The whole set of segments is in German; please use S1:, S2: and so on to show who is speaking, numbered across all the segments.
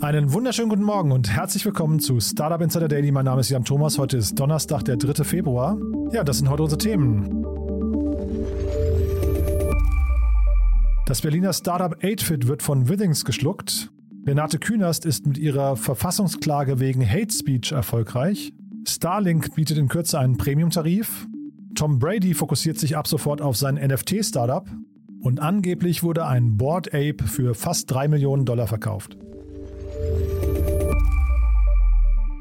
S1: Einen wunderschönen guten Morgen und herzlich willkommen zu Startup Insider Daily. Mein Name ist Jan Thomas. Heute ist Donnerstag, der 3. Februar. Ja, das sind heute unsere Themen. Das Berliner Startup 8fit wird von Withings geschluckt. Renate Künast ist mit ihrer Verfassungsklage wegen Hate Speech erfolgreich. Starlink bietet in Kürze einen Premium-Tarif. Tom Brady fokussiert sich ab sofort auf sein NFT-Startup. Und angeblich wurde ein Board Ape für fast 3 Millionen Dollar verkauft.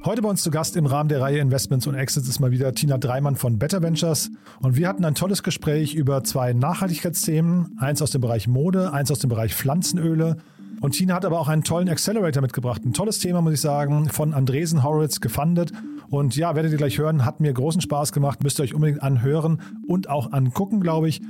S1: Heute bei uns zu Gast im Rahmen der Reihe Investments und Exits ist mal wieder Tina Dreimann von Better Ventures. Und wir hatten ein tolles Gespräch über zwei Nachhaltigkeitsthemen. Eins aus dem Bereich Mode, eins aus dem Bereich Pflanzenöle. Und Tina hat aber auch einen tollen Accelerator mitgebracht. Ein tolles Thema, muss ich sagen, von Andresen Horowitz gefundet. Und ja, werdet ihr gleich hören, hat mir großen Spaß gemacht. Müsst ihr euch unbedingt anhören und auch angucken, glaube ich.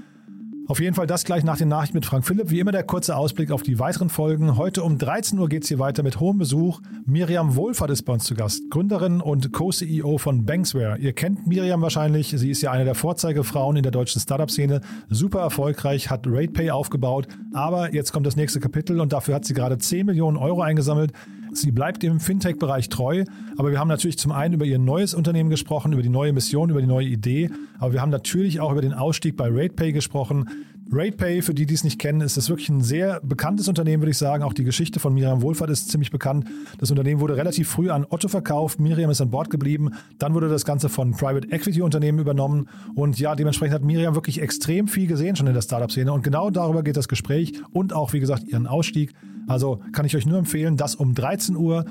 S1: Auf jeden Fall das gleich nach den Nachrichten mit Frank Philipp. Wie immer der kurze Ausblick auf die weiteren Folgen. Heute um 13 Uhr geht es hier weiter mit hohem Besuch. Miriam Wohlfahrt ist bei uns zu Gast, Gründerin und Co-CEO von Banksware. Ihr kennt Miriam wahrscheinlich. Sie ist ja eine der Vorzeigefrauen in der deutschen Startup-Szene. Super erfolgreich, hat RatePay aufgebaut. Aber jetzt kommt das nächste Kapitel und dafür hat sie gerade 10 Millionen Euro eingesammelt. Sie bleibt im Fintech-Bereich treu, aber wir haben natürlich zum einen über ihr neues Unternehmen gesprochen, über die neue Mission, über die neue Idee, aber wir haben natürlich auch über den Ausstieg bei RatePay gesprochen. RatePay, für die, die es nicht kennen, ist das wirklich ein sehr bekanntes Unternehmen, würde ich sagen. Auch die Geschichte von Miriam Wohlfahrt ist ziemlich bekannt. Das Unternehmen wurde relativ früh an Otto verkauft. Miriam ist an Bord geblieben. Dann wurde das Ganze von Private Equity Unternehmen übernommen. Und ja, dementsprechend hat Miriam wirklich extrem viel gesehen schon in der Startup-Szene. Und genau darüber geht das Gespräch und auch, wie gesagt, ihren Ausstieg. Also kann ich euch nur empfehlen, das um 13 Uhr.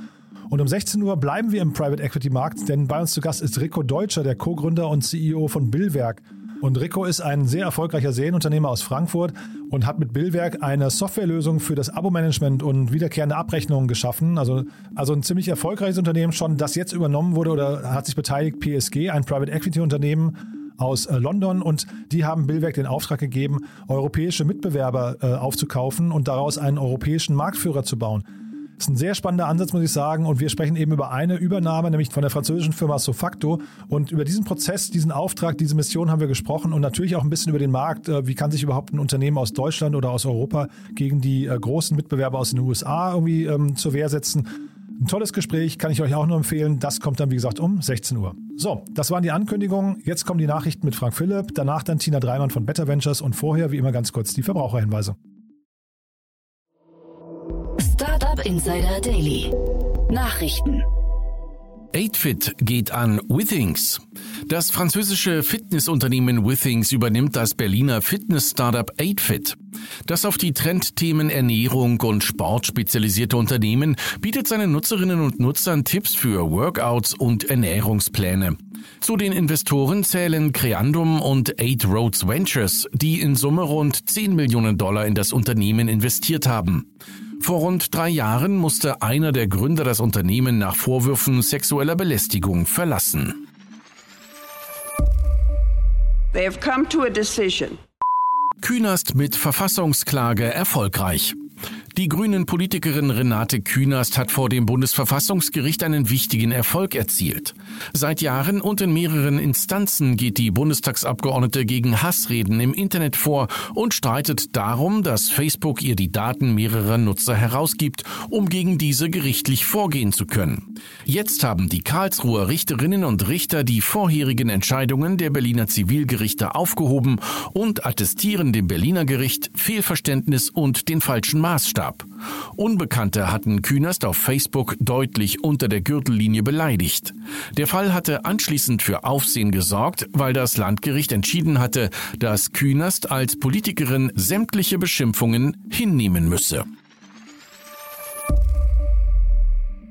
S1: Und um 16 Uhr bleiben wir im Private Equity Markt, denn bei uns zu Gast ist Rico Deutscher, der Co-Gründer und CEO von Billwerk. Und Rico ist ein sehr erfolgreicher Serienunternehmer aus Frankfurt und hat mit Billwerk eine Softwarelösung für das Abo-Management und wiederkehrende Abrechnungen geschaffen. Also, also ein ziemlich erfolgreiches Unternehmen schon, das jetzt übernommen wurde oder hat sich beteiligt, PSG, ein Private Equity Unternehmen aus äh, London und die haben Billwerk den Auftrag gegeben, europäische Mitbewerber äh, aufzukaufen und daraus einen europäischen Marktführer zu bauen. Das ist ein sehr spannender Ansatz, muss ich sagen. Und wir sprechen eben über eine Übernahme, nämlich von der französischen Firma Sofacto. Und über diesen Prozess, diesen Auftrag, diese Mission haben wir gesprochen und natürlich auch ein bisschen über den Markt. Äh, wie kann sich überhaupt ein Unternehmen aus Deutschland oder aus Europa gegen die äh, großen Mitbewerber aus den USA irgendwie ähm, zur Wehr setzen? Ein tolles Gespräch, kann ich euch auch nur empfehlen. Das kommt dann, wie gesagt, um 16 Uhr. So, das waren die Ankündigungen. Jetzt kommen die Nachrichten mit Frank Philipp, danach dann Tina Dreimann von Better Ventures und vorher, wie immer, ganz kurz die Verbraucherhinweise.
S2: Startup Insider Daily. Nachrichten.
S3: 8fit geht an Withings. Das französische Fitnessunternehmen Withings übernimmt das Berliner Fitness-Startup 8fit. Das auf die Trendthemen Ernährung und Sport spezialisierte Unternehmen bietet seinen Nutzerinnen und Nutzern Tipps für Workouts und Ernährungspläne. Zu den Investoren zählen Creandum und Eight Roads Ventures, die in Summe rund 10 Millionen Dollar in das Unternehmen investiert haben. Vor rund drei Jahren musste einer der Gründer das Unternehmen nach Vorwürfen sexueller Belästigung verlassen.
S4: They have come to a decision.
S3: Künast mit Verfassungsklage erfolgreich. Die grünen Politikerin Renate Künast hat vor dem Bundesverfassungsgericht einen wichtigen Erfolg erzielt. Seit Jahren und in mehreren Instanzen geht die Bundestagsabgeordnete gegen Hassreden im Internet vor und streitet darum, dass Facebook ihr die Daten mehrerer Nutzer herausgibt, um gegen diese gerichtlich vorgehen zu können. Jetzt haben die Karlsruher Richterinnen und Richter die vorherigen Entscheidungen der Berliner Zivilgerichte aufgehoben und attestieren dem Berliner Gericht Fehlverständnis und den falschen Maßstab gab. Unbekannte hatten Künast auf Facebook deutlich unter der Gürtellinie beleidigt. Der Fall hatte anschließend für Aufsehen gesorgt, weil das Landgericht entschieden hatte, dass Künast als Politikerin sämtliche Beschimpfungen hinnehmen müsse.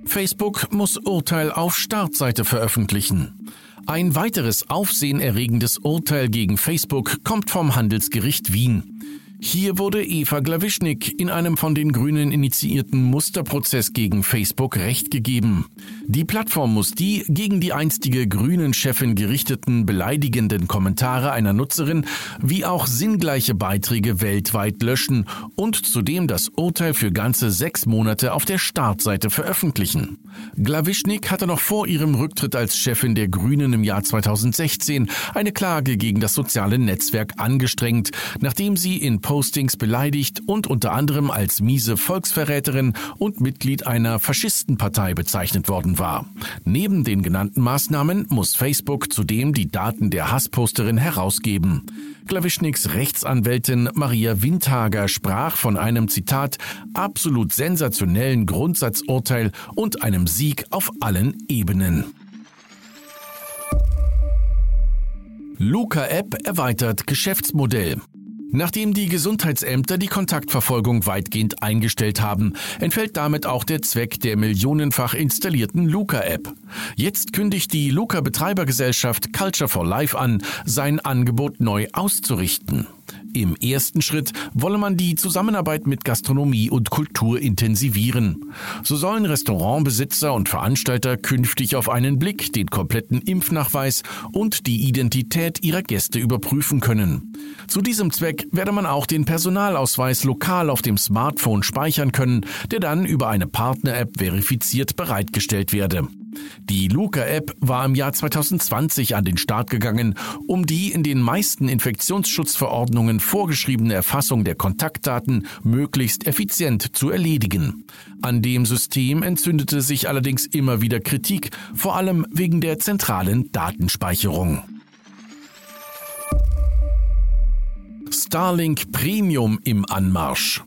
S3: Facebook muss Urteil auf Startseite veröffentlichen. Ein weiteres aufsehenerregendes Urteil gegen Facebook kommt vom Handelsgericht Wien. Hier wurde Eva Glawischnik in einem von den Grünen initiierten Musterprozess gegen Facebook Recht gegeben. Die Plattform muss die gegen die einstige Grünen-Chefin gerichteten beleidigenden Kommentare einer Nutzerin wie auch sinngleiche Beiträge weltweit löschen und zudem das Urteil für ganze sechs Monate auf der Startseite veröffentlichen. Glawischnik hatte noch vor ihrem Rücktritt als Chefin der Grünen im Jahr 2016 eine Klage gegen das soziale Netzwerk angestrengt, nachdem sie in Postings beleidigt und unter anderem als miese Volksverräterin und Mitglied einer Faschistenpartei bezeichnet worden war. Neben den genannten Maßnahmen muss Facebook zudem die Daten der Hassposterin herausgeben. Klawischniks Rechtsanwältin Maria Windhager sprach von einem Zitat absolut sensationellen Grundsatzurteil und einem Sieg auf allen Ebenen. Luca-App erweitert Geschäftsmodell. Nachdem die Gesundheitsämter die Kontaktverfolgung weitgehend eingestellt haben, entfällt damit auch der Zweck der millionenfach installierten Luca-App. Jetzt kündigt die Luca-Betreibergesellschaft Culture for Life an, sein Angebot neu auszurichten. Im ersten Schritt wolle man die Zusammenarbeit mit Gastronomie und Kultur intensivieren. So sollen Restaurantbesitzer und Veranstalter künftig auf einen Blick den kompletten Impfnachweis und die Identität ihrer Gäste überprüfen können. Zu diesem Zweck werde man auch den Personalausweis lokal auf dem Smartphone speichern können, der dann über eine Partner-App verifiziert bereitgestellt werde. Die Luca-App war im Jahr 2020 an den Start gegangen, um die in den meisten Infektionsschutzverordnungen vorgeschriebene Erfassung der Kontaktdaten möglichst effizient zu erledigen. An dem System entzündete sich allerdings immer wieder Kritik, vor allem wegen der zentralen Datenspeicherung. Starlink Premium im Anmarsch.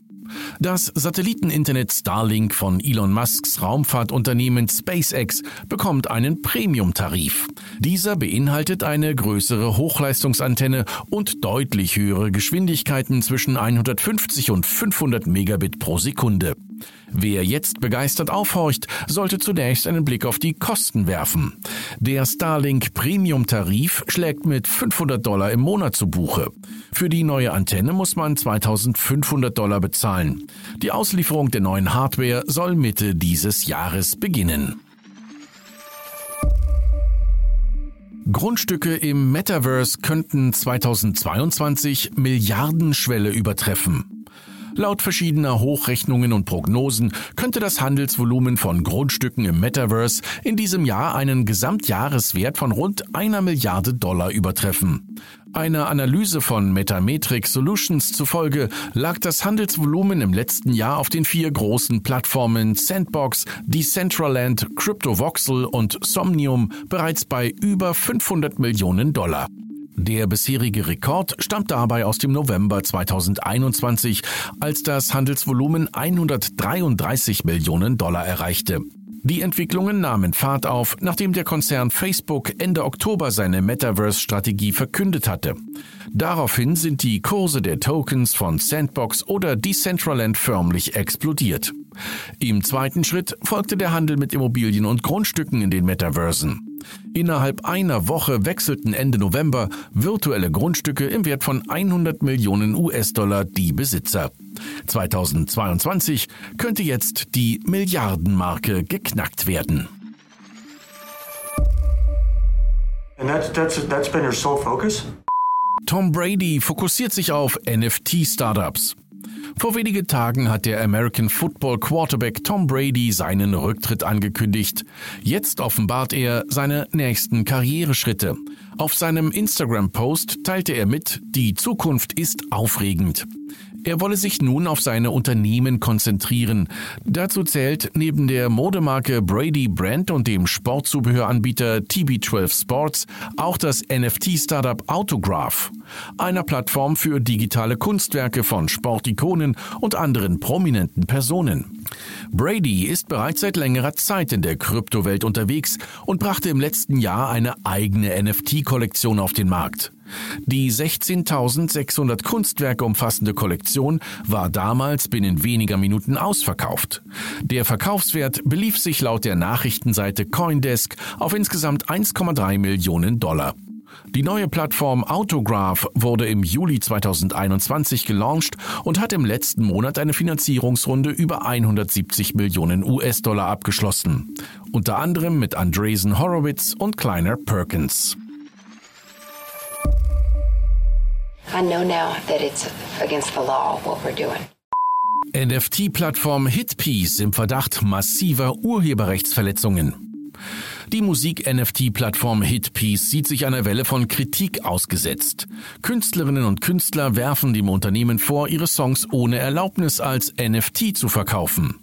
S3: Das Satelliteninternet Starlink von Elon Musks Raumfahrtunternehmen SpaceX bekommt einen Premium-Tarif. Dieser beinhaltet eine größere Hochleistungsantenne und deutlich höhere Geschwindigkeiten zwischen 150 und 500 Megabit pro Sekunde. Wer jetzt begeistert aufhorcht, sollte zunächst einen Blick auf die Kosten werfen. Der Starlink Premium Tarif schlägt mit 500 Dollar im Monat zu Buche. Für die neue Antenne muss man 2500 Dollar bezahlen. Die Auslieferung der neuen Hardware soll Mitte dieses Jahres beginnen. Grundstücke im Metaverse könnten 2022 Milliardenschwelle übertreffen. Laut verschiedener Hochrechnungen und Prognosen könnte das Handelsvolumen von Grundstücken im Metaverse in diesem Jahr einen Gesamtjahreswert von rund einer Milliarde Dollar übertreffen. Einer Analyse von Metametric Solutions zufolge lag das Handelsvolumen im letzten Jahr auf den vier großen Plattformen Sandbox, Decentraland, CryptoVoxel und Somnium bereits bei über 500 Millionen Dollar. Der bisherige Rekord stammt dabei aus dem November 2021, als das Handelsvolumen 133 Millionen Dollar erreichte. Die Entwicklungen nahmen Fahrt auf, nachdem der Konzern Facebook Ende Oktober seine Metaverse-Strategie verkündet hatte. Daraufhin sind die Kurse der Tokens von Sandbox oder Decentraland förmlich explodiert. Im zweiten Schritt folgte der Handel mit Immobilien und Grundstücken in den Metaversen. Innerhalb einer Woche wechselten Ende November virtuelle Grundstücke im Wert von 100 Millionen US-Dollar die Besitzer. 2022 könnte jetzt die Milliardenmarke geknackt werden.
S5: That's, that's, that's?
S3: Tom Brady fokussiert sich auf NFT-Startups. Vor wenigen Tagen hat der American Football Quarterback Tom Brady seinen Rücktritt angekündigt. Jetzt offenbart er seine nächsten Karriereschritte. Auf seinem Instagram-Post teilte er mit, die Zukunft ist aufregend. Er wolle sich nun auf seine Unternehmen konzentrieren. Dazu zählt neben der Modemarke Brady Brand und dem Sportzubehöranbieter TB12 Sports auch das NFT-Startup Autograph, einer Plattform für digitale Kunstwerke von Sportikonen und anderen prominenten Personen. Brady ist bereits seit längerer Zeit in der Kryptowelt unterwegs und brachte im letzten Jahr eine eigene NFT-Kollektion auf den Markt. Die 16.600 Kunstwerke umfassende Kollektion war damals binnen weniger Minuten ausverkauft. Der Verkaufswert belief sich laut der Nachrichtenseite Coindesk auf insgesamt 1,3 Millionen Dollar. Die neue Plattform Autograph wurde im Juli 2021 gelauncht und hat im letzten Monat eine Finanzierungsrunde über 170 Millionen US-Dollar abgeschlossen. Unter anderem mit Andreessen Horowitz und Kleiner Perkins. I know now that it's against the law what we're doing. NFT-Plattform Hitpiece im Verdacht massiver Urheberrechtsverletzungen. Die Musik-NFT-Plattform Hitpiece sieht sich einer Welle von Kritik ausgesetzt. Künstlerinnen und Künstler werfen dem Unternehmen vor, ihre Songs ohne Erlaubnis als NFT zu verkaufen.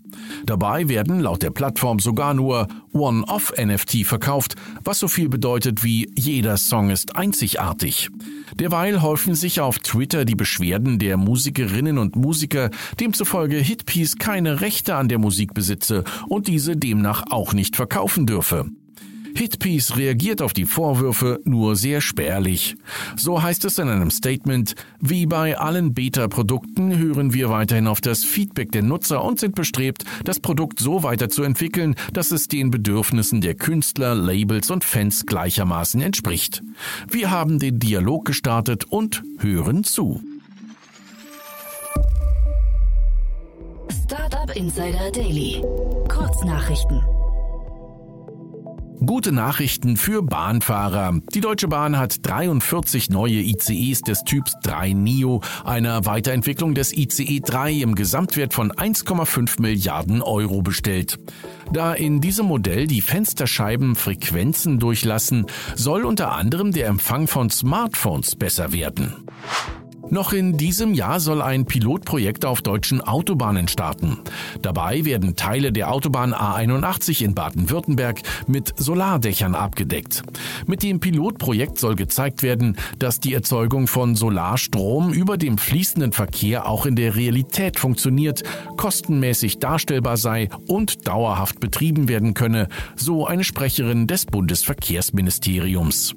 S3: Dabei werden laut der Plattform sogar nur One-Off-NFT verkauft, was so viel bedeutet wie jeder Song ist einzigartig. Derweil häufen sich auf Twitter die Beschwerden der Musikerinnen und Musiker, demzufolge Hitpiece keine Rechte an der Musik besitze und diese demnach auch nicht verkaufen dürfe. Hitpiece reagiert auf die Vorwürfe nur sehr spärlich. So heißt es in einem Statement, wie bei allen Beta-Produkten hören wir weiterhin auf das Feedback der Nutzer und sind bestrebt, das Produkt so weiterzuentwickeln, dass es den Bedürfnissen der Künstler, Labels und Fans gleichermaßen entspricht. Wir haben den Dialog gestartet und hören zu.
S2: Startup Insider Daily. Kurznachrichten.
S3: Gute Nachrichten für Bahnfahrer. Die Deutsche Bahn hat 43 neue ICEs des Typs 3 NIO, einer Weiterentwicklung des ICE 3 im Gesamtwert von 1,5 Milliarden Euro bestellt. Da in diesem Modell die Fensterscheiben Frequenzen durchlassen, soll unter anderem der Empfang von Smartphones besser werden. Noch in diesem Jahr soll ein Pilotprojekt auf deutschen Autobahnen starten. Dabei werden Teile der Autobahn A81 in Baden-Württemberg mit Solardächern abgedeckt. Mit dem Pilotprojekt soll gezeigt werden, dass die Erzeugung von Solarstrom über dem fließenden Verkehr auch in der Realität funktioniert, kostenmäßig darstellbar sei und dauerhaft betrieben werden könne, so eine Sprecherin des Bundesverkehrsministeriums.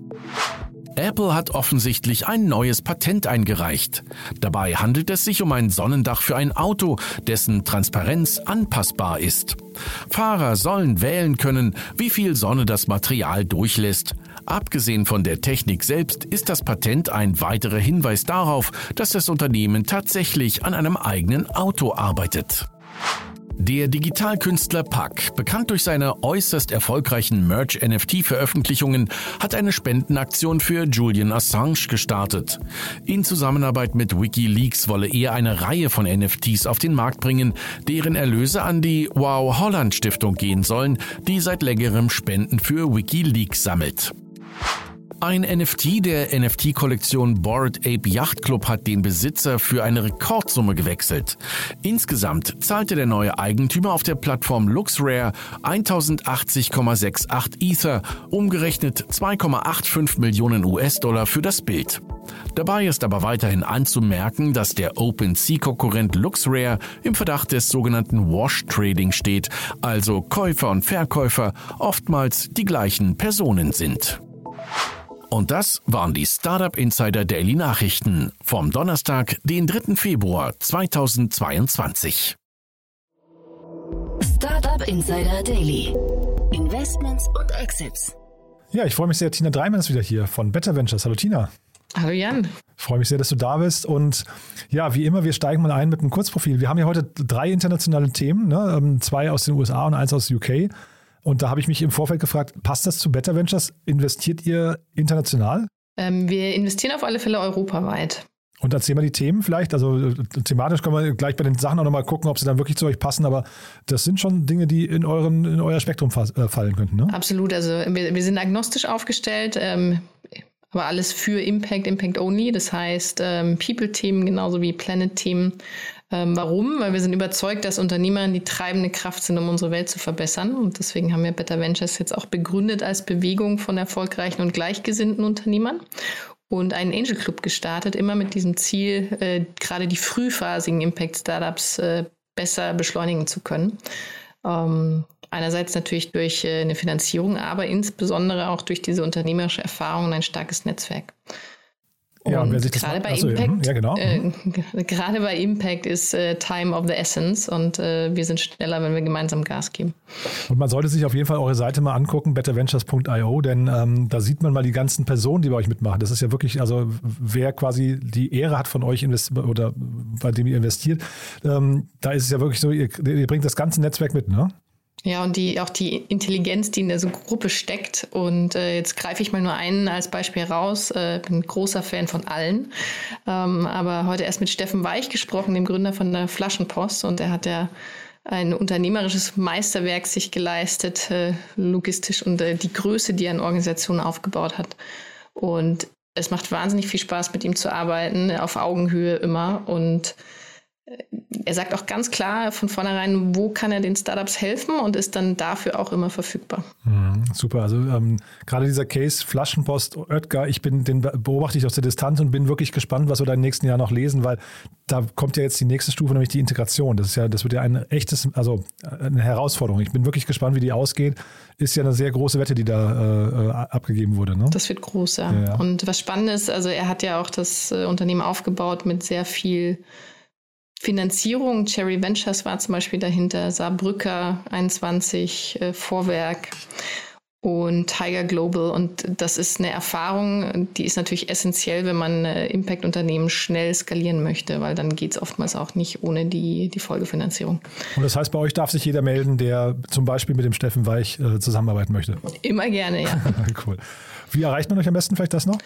S3: Apple hat offensichtlich ein neues Patent eingereicht. Dabei handelt es sich um ein Sonnendach für ein Auto, dessen Transparenz anpassbar ist. Fahrer sollen wählen können, wie viel Sonne das Material durchlässt. Abgesehen von der Technik selbst ist das Patent ein weiterer Hinweis darauf, dass das Unternehmen tatsächlich an einem eigenen Auto arbeitet. Der Digitalkünstler Pack, bekannt durch seine äußerst erfolgreichen Merch-NFT-Veröffentlichungen, hat eine Spendenaktion für Julian Assange gestartet. In Zusammenarbeit mit Wikileaks wolle er eine Reihe von NFTs auf den Markt bringen, deren Erlöse an die Wow Holland Stiftung gehen sollen, die seit längerem Spenden für Wikileaks sammelt. Ein NFT der NFT-Kollektion Bored Ape Yacht Club hat den Besitzer für eine Rekordsumme gewechselt. Insgesamt zahlte der neue Eigentümer auf der Plattform LuxRare 1080,68 Ether, umgerechnet 2,85 Millionen US-Dollar für das Bild. Dabei ist aber weiterhin anzumerken, dass der OpenSea-Konkurrent LuxRare im Verdacht des sogenannten Wash Trading steht, also Käufer und Verkäufer oftmals die gleichen Personen sind. Und das waren die Startup Insider Daily Nachrichten vom Donnerstag, den 3. Februar 2022.
S2: Startup Insider Daily. Investments und Exits.
S1: Ja, ich freue mich sehr. Tina Dreimann ist wieder hier von Better Ventures. Hallo Tina.
S6: Hallo Jan.
S1: Ich freue mich sehr, dass du da bist. Und ja, wie immer, wir steigen mal ein mit einem Kurzprofil. Wir haben ja heute drei internationale Themen, ne? Ähm, zwei aus den USA und eins aus UK. Und da habe ich mich im Vorfeld gefragt, passt das zu Better Ventures? Investiert ihr international?
S6: Ähm, wir investieren auf alle Fälle europaweit.
S1: Und erzähl mal die Themen vielleicht. Also äh, thematisch können wir gleich bei den Sachen auch nochmal gucken, ob sie dann wirklich zu euch passen. Aber das sind schon Dinge, die in, euren, in euer Spektrum äh, fallen könnten. Ne?
S6: Absolut. Also wir, wir sind agnostisch aufgestellt. Ähm, aber alles für Impact, Impact Only. Das heißt, ähm, People-Themen genauso wie Planet-Themen ähm, warum? Weil wir sind überzeugt, dass Unternehmer die treibende Kraft sind, um unsere Welt zu verbessern. Und deswegen haben wir Better Ventures jetzt auch begründet als Bewegung von erfolgreichen und gleichgesinnten Unternehmern und einen Angel Club gestartet, immer mit diesem Ziel, äh, gerade die frühphasigen Impact Startups äh, besser beschleunigen zu können. Ähm, einerseits natürlich durch äh, eine Finanzierung, aber insbesondere auch durch diese unternehmerische Erfahrung und ein starkes Netzwerk.
S1: Ja,
S6: und
S1: wer sich das
S6: gerade bei
S1: Achso,
S6: Impact,
S1: hm, ja, genau.
S6: äh, g- gerade bei Impact ist äh, Time of the Essence und äh, wir sind schneller, wenn wir gemeinsam Gas geben.
S1: Und man sollte sich auf jeden Fall eure Seite mal angucken, betterventures.io, denn ähm, da sieht man mal die ganzen Personen, die bei euch mitmachen. Das ist ja wirklich, also wer quasi die Ehre hat von euch oder bei dem ihr investiert, ähm, da ist es ja wirklich so, ihr, ihr bringt das ganze Netzwerk mit, ne?
S6: Ja, und die, auch die Intelligenz, die in der so Gruppe steckt. Und äh, jetzt greife ich mal nur einen als Beispiel raus. Äh, bin großer Fan von allen. Ähm, aber heute erst mit Steffen Weich gesprochen, dem Gründer von der Flaschenpost. Und er hat ja ein unternehmerisches Meisterwerk sich geleistet, äh, logistisch und äh, die Größe, die er in Organisationen aufgebaut hat. Und es macht wahnsinnig viel Spaß, mit ihm zu arbeiten, auf Augenhöhe immer. Und er sagt auch ganz klar von vornherein, wo kann er den Startups helfen und ist dann dafür auch immer verfügbar.
S1: Mhm, super. Also ähm, gerade dieser Case Flaschenpost Oetker, ich bin, den beobachte ich aus der Distanz und bin wirklich gespannt, was wir da im nächsten Jahr noch lesen, weil da kommt ja jetzt die nächste Stufe, nämlich die Integration. Das ist ja, das wird ja ein echtes, also eine Herausforderung. Ich bin wirklich gespannt, wie die ausgeht. Ist ja eine sehr große Wette, die da äh, abgegeben wurde. Ne?
S6: Das wird groß,
S1: ja. Ja.
S6: Und was spannend ist, also er hat ja auch das äh, Unternehmen aufgebaut mit sehr viel Finanzierung. Cherry Ventures war zum Beispiel dahinter, Saarbrücker 21, äh, Vorwerk und Tiger Global. Und das ist eine Erfahrung, die ist natürlich essentiell, wenn man äh, Impact-Unternehmen schnell skalieren möchte, weil dann geht es oftmals auch nicht ohne die, die Folgefinanzierung.
S1: Und das heißt, bei euch darf sich jeder melden, der zum Beispiel mit dem Steffen Weich äh, zusammenarbeiten möchte.
S6: Immer gerne, ja.
S1: cool. Wie erreicht man euch am besten vielleicht das noch?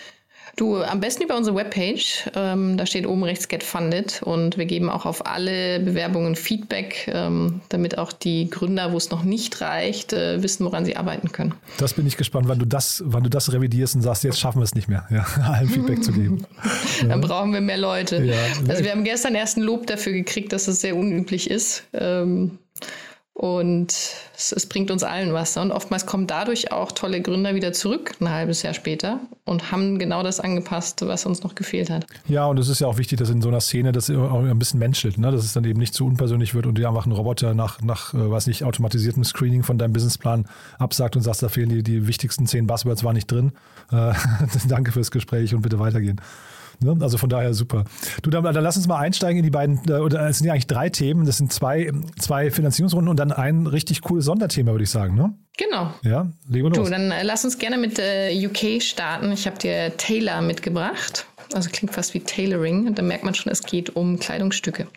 S6: Du, am besten über unsere Webpage. Ähm, da steht oben rechts Get Funded und wir geben auch auf alle Bewerbungen Feedback, ähm, damit auch die Gründer, wo es noch nicht reicht, äh, wissen, woran sie arbeiten können.
S1: Das bin ich gespannt, wann du das, wann du das revidierst und sagst, jetzt schaffen wir es nicht mehr, ja, allen Feedback zu geben.
S6: Dann brauchen wir mehr Leute.
S1: Ja.
S6: Also wir haben gestern erst ein Lob dafür gekriegt, dass es sehr unüblich ist. Ähm, und es, es bringt uns allen was. Und oftmals kommen dadurch auch tolle Gründer wieder zurück, ein halbes Jahr später, und haben genau das angepasst, was uns noch gefehlt hat.
S1: Ja, und es ist ja auch wichtig, dass in so einer Szene das auch ein bisschen menschelt, ne? dass es dann eben nicht zu unpersönlich wird und dir einfach ein Roboter nach, nach äh, weiß nicht, automatisiertem Screening von deinem Businessplan absagt und sagst, da fehlen die, die wichtigsten zehn Buzzwords waren nicht drin. Äh, danke fürs Gespräch und bitte weitergehen. Ne? Also von daher super. Du, dann, dann lass uns mal einsteigen in die beiden, äh, oder es sind ja eigentlich drei Themen. Das sind zwei, zwei Finanzierungsrunden und dann ein richtig cooles Sonderthema, würde ich sagen. Ne?
S6: Genau.
S1: Ja, legen wir
S6: Du,
S1: los.
S6: dann äh, lass uns gerne mit äh, UK starten. Ich habe dir Taylor mitgebracht. Also klingt fast wie Tailoring. Und da merkt man schon, es geht um Kleidungsstücke.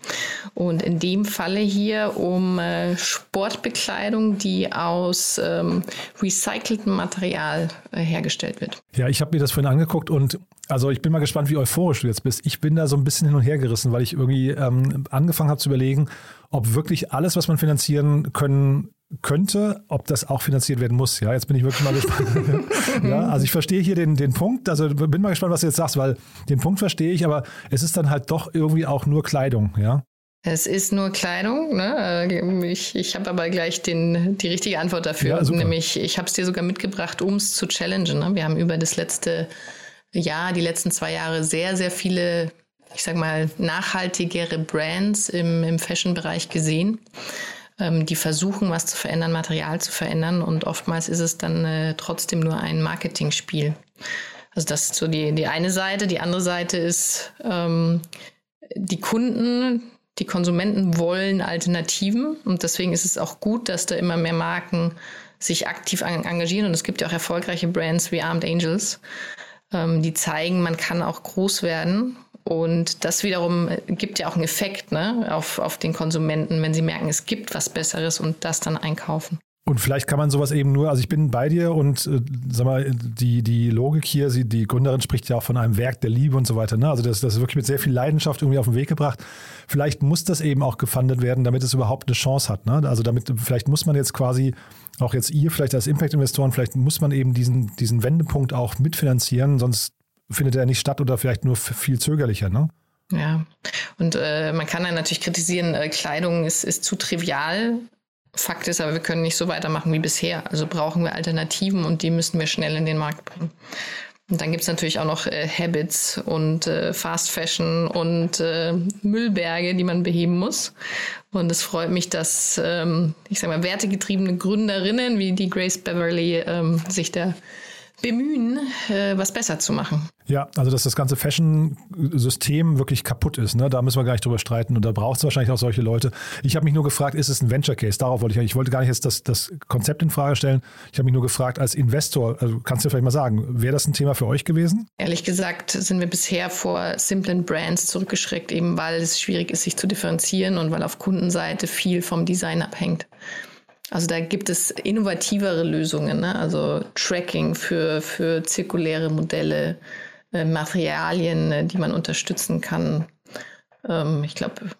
S6: Und in dem Falle hier um äh, Sportbekleidung, die aus ähm, recyceltem Material äh, hergestellt wird.
S1: Ja, ich habe mir das vorhin angeguckt und also ich bin mal gespannt, wie euphorisch du jetzt bist. Ich bin da so ein bisschen hin und her gerissen, weil ich irgendwie ähm, angefangen habe zu überlegen, ob wirklich alles, was man finanzieren können könnte, ob das auch finanziert werden muss. Ja, jetzt bin ich wirklich mal gespannt. Ja, also ich verstehe hier den, den Punkt, also bin mal gespannt, was du jetzt sagst, weil den Punkt verstehe ich, aber es ist dann halt doch irgendwie auch nur Kleidung, ja.
S6: Es ist nur Kleidung. Ne? Äh, Ich, ich habe aber gleich den, die richtige Antwort dafür.
S1: Ja.
S6: Nämlich, ich habe es dir sogar mitgebracht, um es zu challengen. Ne? Wir haben über das letzte Jahr, die letzten zwei Jahre sehr, sehr viele, ich sag mal, nachhaltigere Brands im, im Fashion-Bereich gesehen, ähm, die versuchen, was zu verändern, Material zu verändern. Und oftmals ist es dann äh, trotzdem nur ein Marketingspiel. Also das ist so die, die eine Seite. Die andere Seite ist, ähm, die Kunden, die Konsumenten wollen Alternativen und deswegen ist es auch gut, dass da immer mehr Marken sich aktiv en- engagieren und es gibt ja auch erfolgreiche Brands wie Armed Angels, ähm, die zeigen, man kann auch groß werden und das wiederum gibt ja auch einen Effekt ne, auf, auf den Konsumenten, wenn sie merken, es gibt was Besseres und das dann einkaufen.
S1: Und vielleicht kann man sowas eben nur, also ich bin bei dir und äh, sag mal, die, die Logik hier, sie, die Gründerin spricht ja auch von einem Werk der Liebe und so weiter. Ne? Also das, das ist wirklich mit sehr viel Leidenschaft irgendwie auf den Weg gebracht. Vielleicht muss das eben auch gefundet werden, damit es überhaupt eine Chance hat. Ne? Also damit, vielleicht muss man jetzt quasi, auch jetzt ihr vielleicht als Impact-Investoren, vielleicht muss man eben diesen, diesen Wendepunkt auch mitfinanzieren, sonst findet er nicht statt oder vielleicht nur viel zögerlicher. Ne?
S6: Ja, und äh, man kann dann natürlich kritisieren, äh, Kleidung ist, ist zu trivial. Fakt ist aber, wir können nicht so weitermachen wie bisher. Also brauchen wir Alternativen und die müssen wir schnell in den Markt bringen. Und dann gibt's natürlich auch noch äh, Habits und äh, Fast Fashion und äh, Müllberge, die man beheben muss. Und es freut mich, dass, ähm, ich sag mal, wertegetriebene Gründerinnen wie die Grace Beverly ähm, sich der bemühen, äh, was besser zu machen.
S1: Ja, also dass das ganze Fashion-System wirklich kaputt ist, ne? da müssen wir gar nicht drüber streiten und da braucht es wahrscheinlich auch solche Leute. Ich habe mich nur gefragt, ist es ein Venture Case? Darauf wollte ich, ich wollte gar nicht jetzt das, das Konzept in Frage stellen. Ich habe mich nur gefragt, als Investor, also kannst du vielleicht mal sagen, wäre das ein Thema für euch gewesen?
S6: Ehrlich gesagt sind wir bisher vor simplen Brands zurückgeschreckt, eben weil es schwierig ist, sich zu differenzieren und weil auf Kundenseite viel vom Design abhängt. Also da gibt es innovativere Lösungen, ne? also Tracking für, für zirkuläre Modelle, äh, Materialien, äh, die man unterstützen kann. Ähm, ich glaube,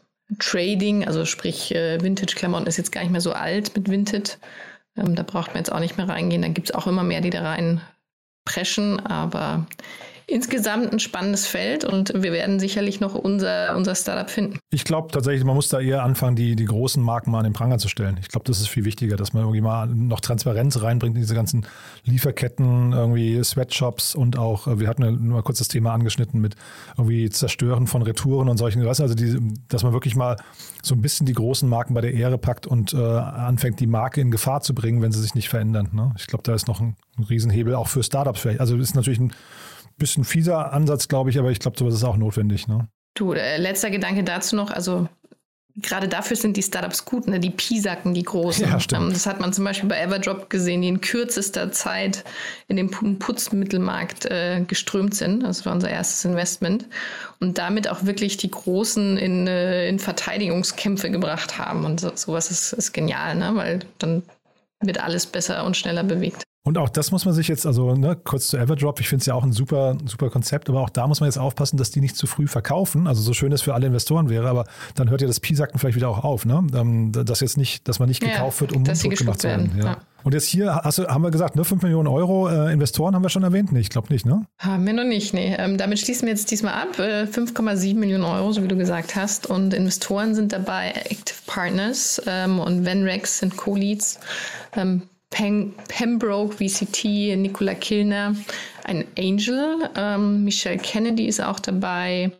S6: Trading, also sprich äh, Vintage-Klamotten ist jetzt gar nicht mehr so alt mit Vintage. Ähm, da braucht man jetzt auch nicht mehr reingehen. Da gibt es auch immer mehr, die da rein preschen, aber insgesamt ein spannendes Feld und wir werden sicherlich noch unser, unser Startup finden.
S1: Ich glaube tatsächlich, man muss da eher anfangen, die, die großen Marken mal an den Pranger zu stellen. Ich glaube, das ist viel wichtiger, dass man irgendwie mal noch Transparenz reinbringt in diese ganzen Lieferketten, irgendwie Sweatshops und auch, äh, wir hatten ja nur mal kurz das Thema angeschnitten mit irgendwie Zerstören von Retouren und solchen, also die, dass man wirklich mal so ein bisschen die großen Marken bei der Ehre packt und äh, anfängt, die Marke in Gefahr zu bringen, wenn sie sich nicht verändern. Ne? Ich glaube, da ist noch ein, ein Riesenhebel auch für Startups vielleicht. Also ist natürlich ein bisschen fieser Ansatz, glaube ich, aber ich glaube, sowas ist auch notwendig. Ne?
S6: Du, äh, letzter Gedanke dazu noch. Also gerade dafür sind die Startups gut, ne? die Pisacken, die großen. Ja, stimmt. Ähm, das hat man zum Beispiel bei Everdrop gesehen, die in kürzester Zeit in den Putzmittelmarkt äh, geströmt sind. Das war unser erstes Investment. Und damit auch wirklich die Großen in, äh, in Verteidigungskämpfe gebracht haben. Und so, sowas ist, ist genial, ne? weil dann wird alles besser und schneller bewegt.
S1: Und auch das muss man sich jetzt, also ne, kurz zu Everdrop, ich finde es ja auch ein super, super Konzept, aber auch da muss man jetzt aufpassen, dass die nicht zu früh verkaufen. Also so schön es für alle Investoren wäre, aber dann hört ja das Pisacken vielleicht wieder auch auf, ne? Ähm, dass jetzt nicht, dass man nicht gekauft ja, wird, um Mundtot gemacht zu werden. Ja. Ja. Und jetzt hier hast du, haben wir gesagt, ne, 5 Millionen Euro äh, Investoren haben wir schon erwähnt? Nee, ich glaube nicht, ne?
S6: Haben wir noch nicht, nee. Ähm, damit schließen wir jetzt diesmal ab. Äh, 5,7 Millionen Euro, so wie du gesagt hast. Und Investoren sind dabei Active Partners ähm, und Venrex sind Co-Leads. Ähm, Pen Pembroke, VCT, Nicola Kilner, ein Angel, ähm, Michelle Kennedy ist auch dabei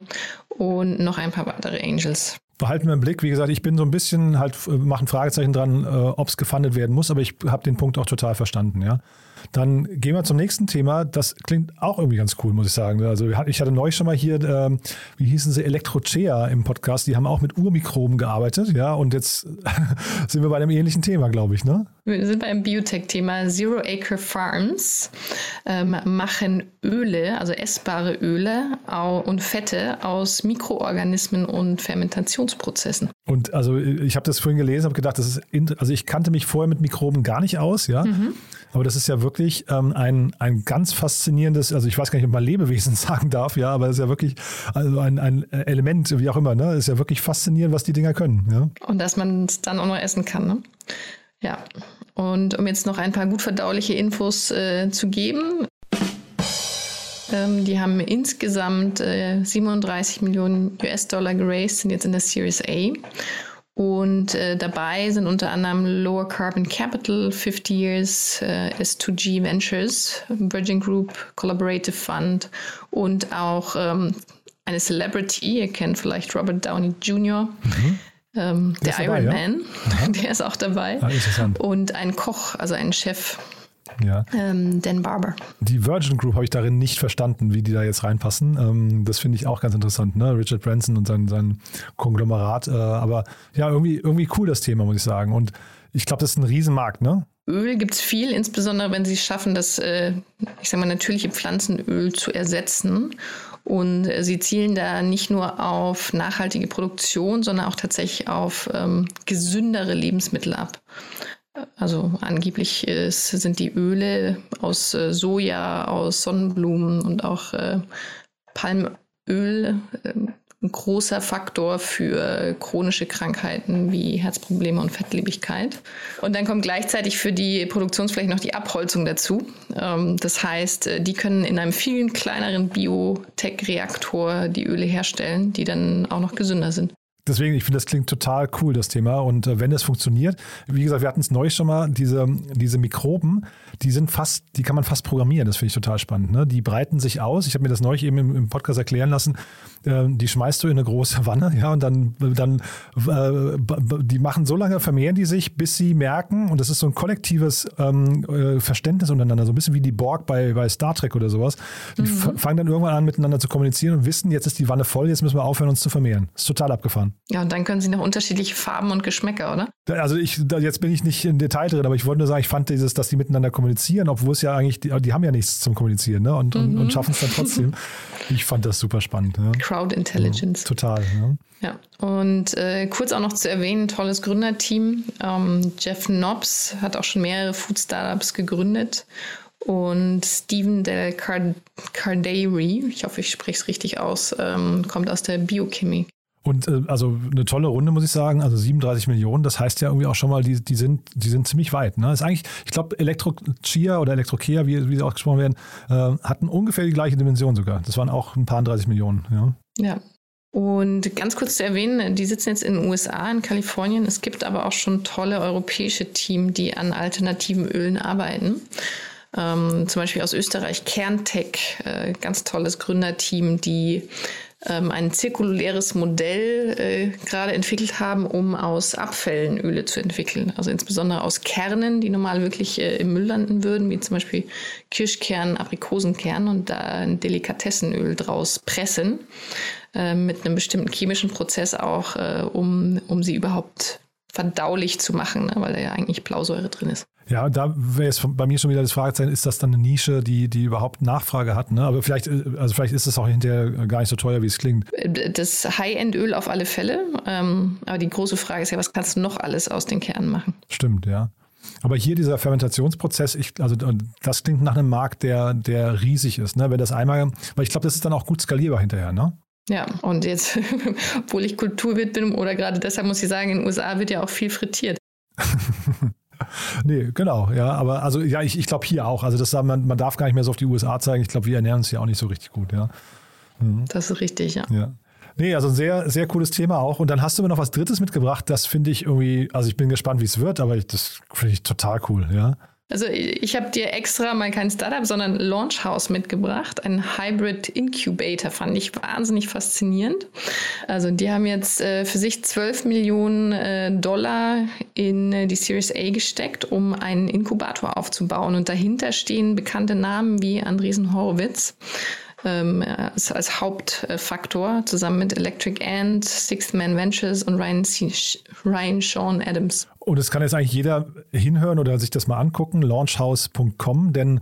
S6: und noch ein paar weitere Angels.
S1: Behalten wir im Blick. Wie gesagt, ich bin so ein bisschen halt, äh, mache ein Fragezeichen dran, äh, ob es gefundet werden muss, aber ich habe den Punkt auch total verstanden, ja. Dann gehen wir zum nächsten Thema. Das klingt auch irgendwie ganz cool, muss ich sagen. Also ich hatte neulich schon mal hier, ähm, wie hießen sie, Elektrochea im Podcast. Die haben auch mit Urmikroben gearbeitet, ja. Und jetzt sind wir bei einem ähnlichen Thema, glaube ich, ne?
S6: Wir sind beim Biotech-Thema. Zero Acre Farms ähm, machen Öle, also essbare Öle und Fette aus Mikroorganismen und Fermentationsprozessen.
S1: Und also ich habe das vorhin gelesen, habe gedacht, das ist, also ich kannte mich vorher mit Mikroben gar nicht aus, ja. Mhm. Aber das ist ja wirklich ähm, ein, ein ganz faszinierendes, also ich weiß gar nicht, ob man Lebewesen sagen darf, ja, aber es ist ja wirklich also ein, ein Element, wie auch immer, ne? Ist ja wirklich faszinierend, was die Dinger können. Ja?
S6: Und dass man es dann auch noch essen kann, ne? Ja. Und um jetzt noch ein paar gut verdauliche Infos äh, zu geben. Ähm, die haben insgesamt äh, 37 Millionen US-Dollar geraced, sind jetzt in der Series A. Und äh, dabei sind unter anderem Lower Carbon Capital, 50 Years, äh, S2G Ventures, Virgin Group, Collaborative Fund und auch ähm, eine Celebrity, ihr kennt vielleicht Robert Downey Jr., mhm. ähm, der, der Iron dabei, Man, ja? der ist auch dabei. Ah, und ein Koch, also ein Chef ja. Ähm, Dan Barber.
S1: Die Virgin Group habe ich darin nicht verstanden, wie die da jetzt reinpassen. Ähm, das finde ich auch ganz interessant, ne? Richard Branson und sein, sein Konglomerat. Äh, aber ja, irgendwie, irgendwie cool das Thema, muss ich sagen. Und ich glaube, das ist ein Riesenmarkt, ne?
S6: Öl gibt es viel, insbesondere wenn sie es schaffen, das, äh, ich sage mal, natürliche Pflanzenöl zu ersetzen. Und äh, sie zielen da nicht nur auf nachhaltige Produktion, sondern auch tatsächlich auf ähm, gesündere Lebensmittel ab. Also angeblich ist, sind die Öle aus äh, Soja, aus Sonnenblumen und auch äh, Palmöl äh, ein großer Faktor für chronische Krankheiten wie Herzprobleme und Fettlebigkeit. Und dann kommt gleichzeitig für die Produktionsfläche noch die Abholzung dazu. Ähm, das heißt, äh, die können in einem viel kleineren Biotech-Reaktor die Öle herstellen, die dann auch noch gesünder sind.
S1: Deswegen, ich finde, das klingt total cool, das Thema. Und äh, wenn das funktioniert, wie gesagt, wir hatten es neulich schon mal, diese, diese Mikroben, die sind fast, die kann man fast programmieren. Das finde ich total spannend. Ne? Die breiten sich aus. Ich habe mir das neulich eben im, im Podcast erklären lassen. Äh, die schmeißt du in eine große Wanne, ja, und dann, dann äh, die machen so lange, vermehren die sich, bis sie merken, und das ist so ein kollektives ähm, äh, Verständnis untereinander, so ein bisschen wie die Borg bei, bei Star Trek oder sowas. Die mhm. fangen dann irgendwann an, miteinander zu kommunizieren und wissen, jetzt ist die Wanne voll, jetzt müssen wir aufhören, uns zu vermehren. Ist total abgefahren.
S6: Ja, und dann können sie noch unterschiedliche Farben und Geschmäcker, oder?
S1: Also ich, jetzt bin ich nicht im Detail drin, aber ich wollte nur sagen, ich fand dieses, dass die miteinander kommunizieren, obwohl es ja eigentlich, die, die haben ja nichts zum Kommunizieren, ne? Und, mhm. und, und schaffen es dann trotzdem. ich fand das super spannend. Ja.
S6: Crowd Intelligence.
S1: Ja, total, ja.
S6: Ja, und äh, kurz auch noch zu erwähnen, tolles Gründerteam. Ähm, Jeff Knobs hat auch schon mehrere Food-Startups gegründet und Stephen Del Card Carderi, ich hoffe, ich spreche es richtig aus, ähm, kommt aus der Biochemie.
S1: Und äh, also eine tolle Runde, muss ich sagen. Also 37 Millionen, das heißt ja irgendwie auch schon mal, die, die, sind, die sind ziemlich weit. Ne? ist eigentlich, ich glaube, Elektro-Chia oder Elektrokea, wie, wie sie ausgesprochen werden, äh, hatten ungefähr die gleiche Dimension sogar. Das waren auch ein paar 30 Millionen. Ja.
S6: ja. Und ganz kurz zu erwähnen, die sitzen jetzt in den USA, in Kalifornien. Es gibt aber auch schon tolle europäische Teams, die an alternativen Ölen arbeiten. Ähm, zum Beispiel aus Österreich Kerntech, äh, ganz tolles Gründerteam, die ähm, ein zirkuläres Modell äh, gerade entwickelt haben, um aus Abfällen Öle zu entwickeln. Also insbesondere aus Kernen, die normal wirklich äh, im Müll landen würden, wie zum Beispiel Kirschkern, Aprikosenkern und da ein Delikatessenöl draus pressen. Äh, mit einem bestimmten chemischen Prozess auch, äh, um, um sie überhaupt verdaulich zu machen, ne? weil da ja eigentlich Blausäure drin ist.
S1: Ja, da wäre jetzt bei mir schon wieder das Fragezeichen, ist das dann eine Nische, die, die überhaupt Nachfrage hat? Ne? Aber vielleicht, äh, also vielleicht ist es auch hinterher gar nicht so teuer, wie es klingt.
S6: Das High-End-Öl auf alle Fälle. Ähm, aber die große Frage ist ja, was kannst du noch alles aus den Kernen machen?
S1: Stimmt, ja. Aber hier dieser Fermentationsprozess, ich, also das klingt nach einem Markt, der, der riesig ist. Ne? Wenn das einmal, weil ich glaube, das ist dann auch gut skalierbar hinterher, ne?
S6: Ja, und jetzt, obwohl ich Kulturwirt bin oder gerade deshalb muss ich sagen, in den USA wird ja auch viel frittiert.
S1: nee, genau, ja, aber also ja, ich, ich glaube hier auch. Also das man, man darf gar nicht mehr so auf die USA zeigen. Ich glaube, wir ernähren uns hier auch nicht so richtig gut, ja.
S6: Mhm. Das ist richtig, ja.
S1: ja. Nee, also ein sehr, sehr cooles Thema auch. Und dann hast du mir noch was Drittes mitgebracht. Das finde ich irgendwie, also ich bin gespannt, wie es wird, aber ich, das finde ich total cool, ja.
S6: Also ich habe dir extra mal kein Startup, sondern Launchhouse mitgebracht. Ein Hybrid Incubator fand ich wahnsinnig faszinierend. Also die haben jetzt äh, für sich 12 Millionen äh, Dollar in äh, die Series A gesteckt, um einen Inkubator aufzubauen. Und dahinter stehen bekannte Namen wie Andresen Horowitz ähm, als, als, Hauptfaktor, zusammen mit Electric Ant, Sixth Man Ventures und Ryan, C Ryan Sean Adams.
S1: Und es kann jetzt eigentlich jeder hinhören oder sich das mal angucken, launchhouse.com, denn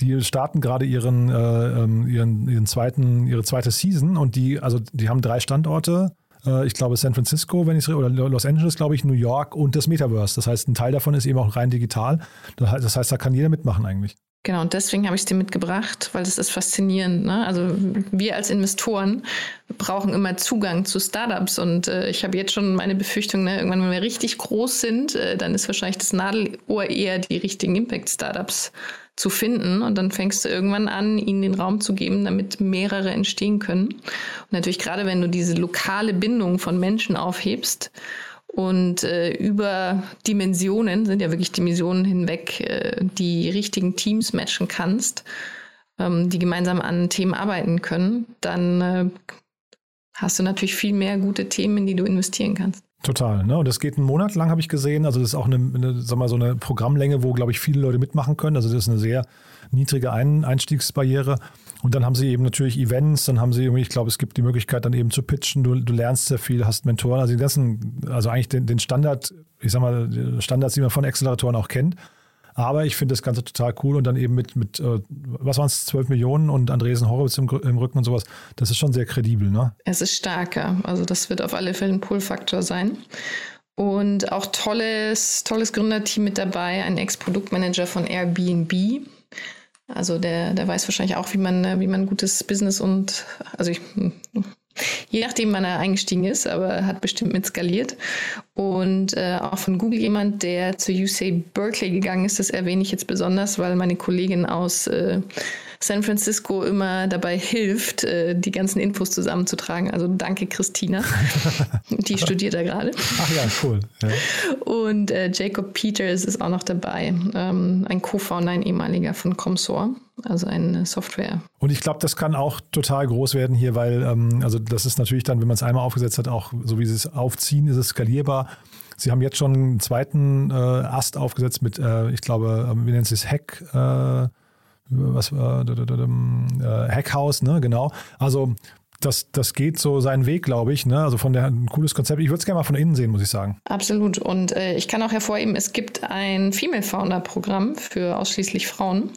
S1: die starten gerade ihren, äh, ähm, ihren, ihren zweiten, ihre zweite Season und die, also die haben drei Standorte. Äh, ich glaube San Francisco, wenn ich oder Los Angeles, glaube ich, New York und das Metaverse. Das heißt, ein Teil davon ist eben auch rein digital. Das heißt, da kann jeder mitmachen eigentlich.
S6: Genau, und deswegen habe ich es dir mitgebracht, weil das ist faszinierend. Ne? Also wir als Investoren brauchen immer Zugang zu Startups und äh, ich habe jetzt schon meine Befürchtung, ne, irgendwann, wenn wir richtig groß sind, äh, dann ist wahrscheinlich das Nadelohr eher die richtigen Impact-Startups zu finden und dann fängst du irgendwann an, ihnen den Raum zu geben, damit mehrere entstehen können. Und natürlich gerade, wenn du diese lokale Bindung von Menschen aufhebst, und äh, über Dimensionen, sind ja wirklich Dimensionen hinweg, äh, die richtigen Teams matchen kannst, ähm, die gemeinsam an Themen arbeiten können, dann äh, hast du natürlich viel mehr gute Themen, in die du investieren kannst.
S1: Total, ne? Und das geht einen Monat lang, habe ich gesehen. Also das ist auch eine, eine sag mal, so eine Programmlänge, wo, glaube ich, viele Leute mitmachen können. Also das ist eine sehr niedrige Ein Einstiegsbarriere. Und dann haben sie eben natürlich Events, dann haben sie irgendwie, ich glaube, es gibt die Möglichkeit dann eben zu pitchen, du, du lernst sehr viel, hast Mentoren, also die ganzen, also eigentlich den, den Standard, ich sag mal, Standards, die man von Acceleratoren auch kennt. Aber ich finde das Ganze total cool und dann eben mit, mit äh, was waren es, 12 Millionen und Andresen Horowitz im, im, Rücken und sowas, das ist schon sehr kredibel, ne?
S6: Es ist starker, also das wird auf alle Fälle ein Pull-Faktor sein. Und auch tolles, tolles Gründerteam mit dabei, ein Ex-Produktmanager von Airbnb, also der, der weiß wahrscheinlich auch, wie man, wie man gutes Business und, also ich, je nachdem, wann er eingestiegen ist, aber hat bestimmt mit skaliert. Und äh, auch von Google jemand, der zu UC Berkeley gegangen ist, das erwähne ich jetzt besonders, weil meine Kollegin aus äh, San Francisco immer dabei hilft, äh, die ganzen Infos zusammenzutragen. Also danke, Christina. die studiert da gerade.
S1: Ach ja, cool. Ja.
S6: Und äh, Jacob Peters ist auch noch dabei, ähm, ein Co-Founder, ein ehemaliger von Comsor also eine Software.
S1: Und ich glaube, das kann auch total groß werden hier, weil, ähm, also das ist natürlich dann, wenn man es einmal aufgesetzt hat, auch so wie sie es aufziehen, ist es skalierbar. Sie haben jetzt schon einen zweiten äh, Ast aufgesetzt mit, äh, ich glaube, äh, wie nennt sie es, Hack, äh, was, äh, äh, Hackhouse, ne, genau. Also das, das geht so seinen Weg, glaube ich. Ne? Also von der ein cooles Konzept. Ich würde es gerne mal von innen sehen, muss ich sagen.
S6: Absolut. Und äh, ich kann auch hervorheben, es gibt ein Female Founder Programm für ausschließlich Frauen.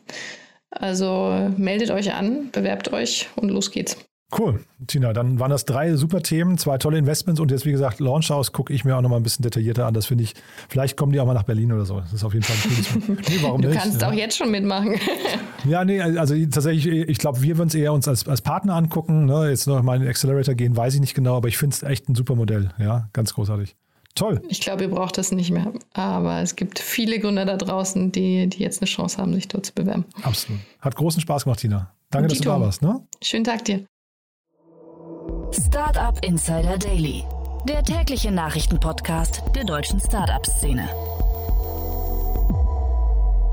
S6: Also meldet euch an, bewerbt euch und los geht's.
S1: Cool, Tina. Dann waren das drei super Themen, zwei tolle Investments und jetzt, wie gesagt, Launch House gucke ich mir auch noch mal ein bisschen detaillierter an. Das finde ich, vielleicht kommen die auch mal nach Berlin oder so. Das ist auf jeden Fall ein
S6: cooles. nee, warum du nicht? kannst ja. auch jetzt schon mitmachen.
S1: ja, nee, also tatsächlich, ich glaube, wir würden es eher uns als, als Partner angucken. Ne? Jetzt noch mal in den Accelerator gehen, weiß ich nicht genau, aber ich finde es echt ein super Modell. Ja, ganz großartig. Toll.
S6: Ich glaube, ihr braucht das nicht mehr. Aber es gibt viele Gründer da draußen, die, die jetzt eine Chance haben, sich dort zu bewerben.
S1: Absolut. Hat großen Spaß gemacht, Tina. Danke, dass du da warst. Ne?
S6: Schönen Tag dir.
S2: Startup Insider Daily, der tägliche Nachrichtenpodcast der deutschen Startup-Szene.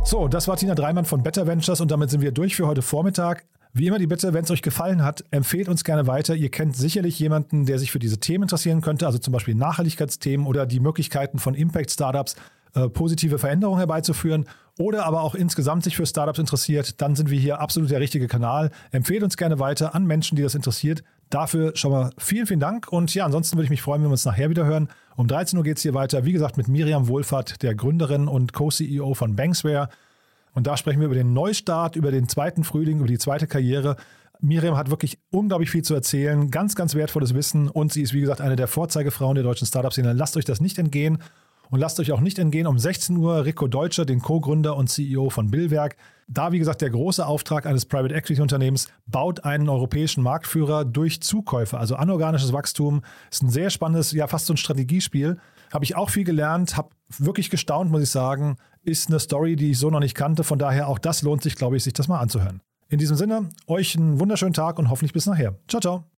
S1: So, das war Tina Dreimann von Better Ventures und damit sind wir durch für heute Vormittag. Wie immer die Bitte, wenn es euch gefallen hat, empfehlt uns gerne weiter. Ihr kennt sicherlich jemanden, der sich für diese Themen interessieren könnte, also zum Beispiel Nachhaltigkeitsthemen oder die Möglichkeiten von Impact-Startups, äh, positive Veränderungen herbeizuführen oder aber auch insgesamt sich für Startups interessiert, dann sind wir hier absolut der richtige Kanal. Empfehlt uns gerne weiter an Menschen, die das interessiert. Dafür schon mal vielen, vielen Dank. Und ja, ansonsten würde ich mich freuen, wenn wir uns nachher wieder hören. Um 13 Uhr geht es hier weiter, wie gesagt, mit Miriam Wohlfahrt, der Gründerin und Co-CEO von Banksware. Und da sprechen wir über den Neustart, über den zweiten Frühling, über die zweite Karriere. Miriam hat wirklich unglaublich viel zu erzählen, ganz, ganz wertvolles Wissen und sie ist, wie gesagt, eine der Vorzeigefrauen der deutschen Startup-Szene. Lasst euch das nicht entgehen und lasst euch auch nicht entgehen, um 16 Uhr Rico Deutscher, den Co-Gründer und CEO von Billwerk. Da, wie gesagt, der große Auftrag eines Private Equity Unternehmens baut einen europäischen Marktführer durch Zukäufe, also anorganisches Wachstum. Ist ein sehr spannendes, ja, fast so ein Strategiespiel. Habe ich auch viel gelernt, habe wirklich gestaunt, muss ich sagen. Ist eine Story, die ich so noch nicht kannte. Von daher auch das lohnt sich, glaube ich, sich das mal anzuhören. In diesem Sinne, euch einen wunderschönen Tag und hoffentlich bis nachher. Ciao, ciao.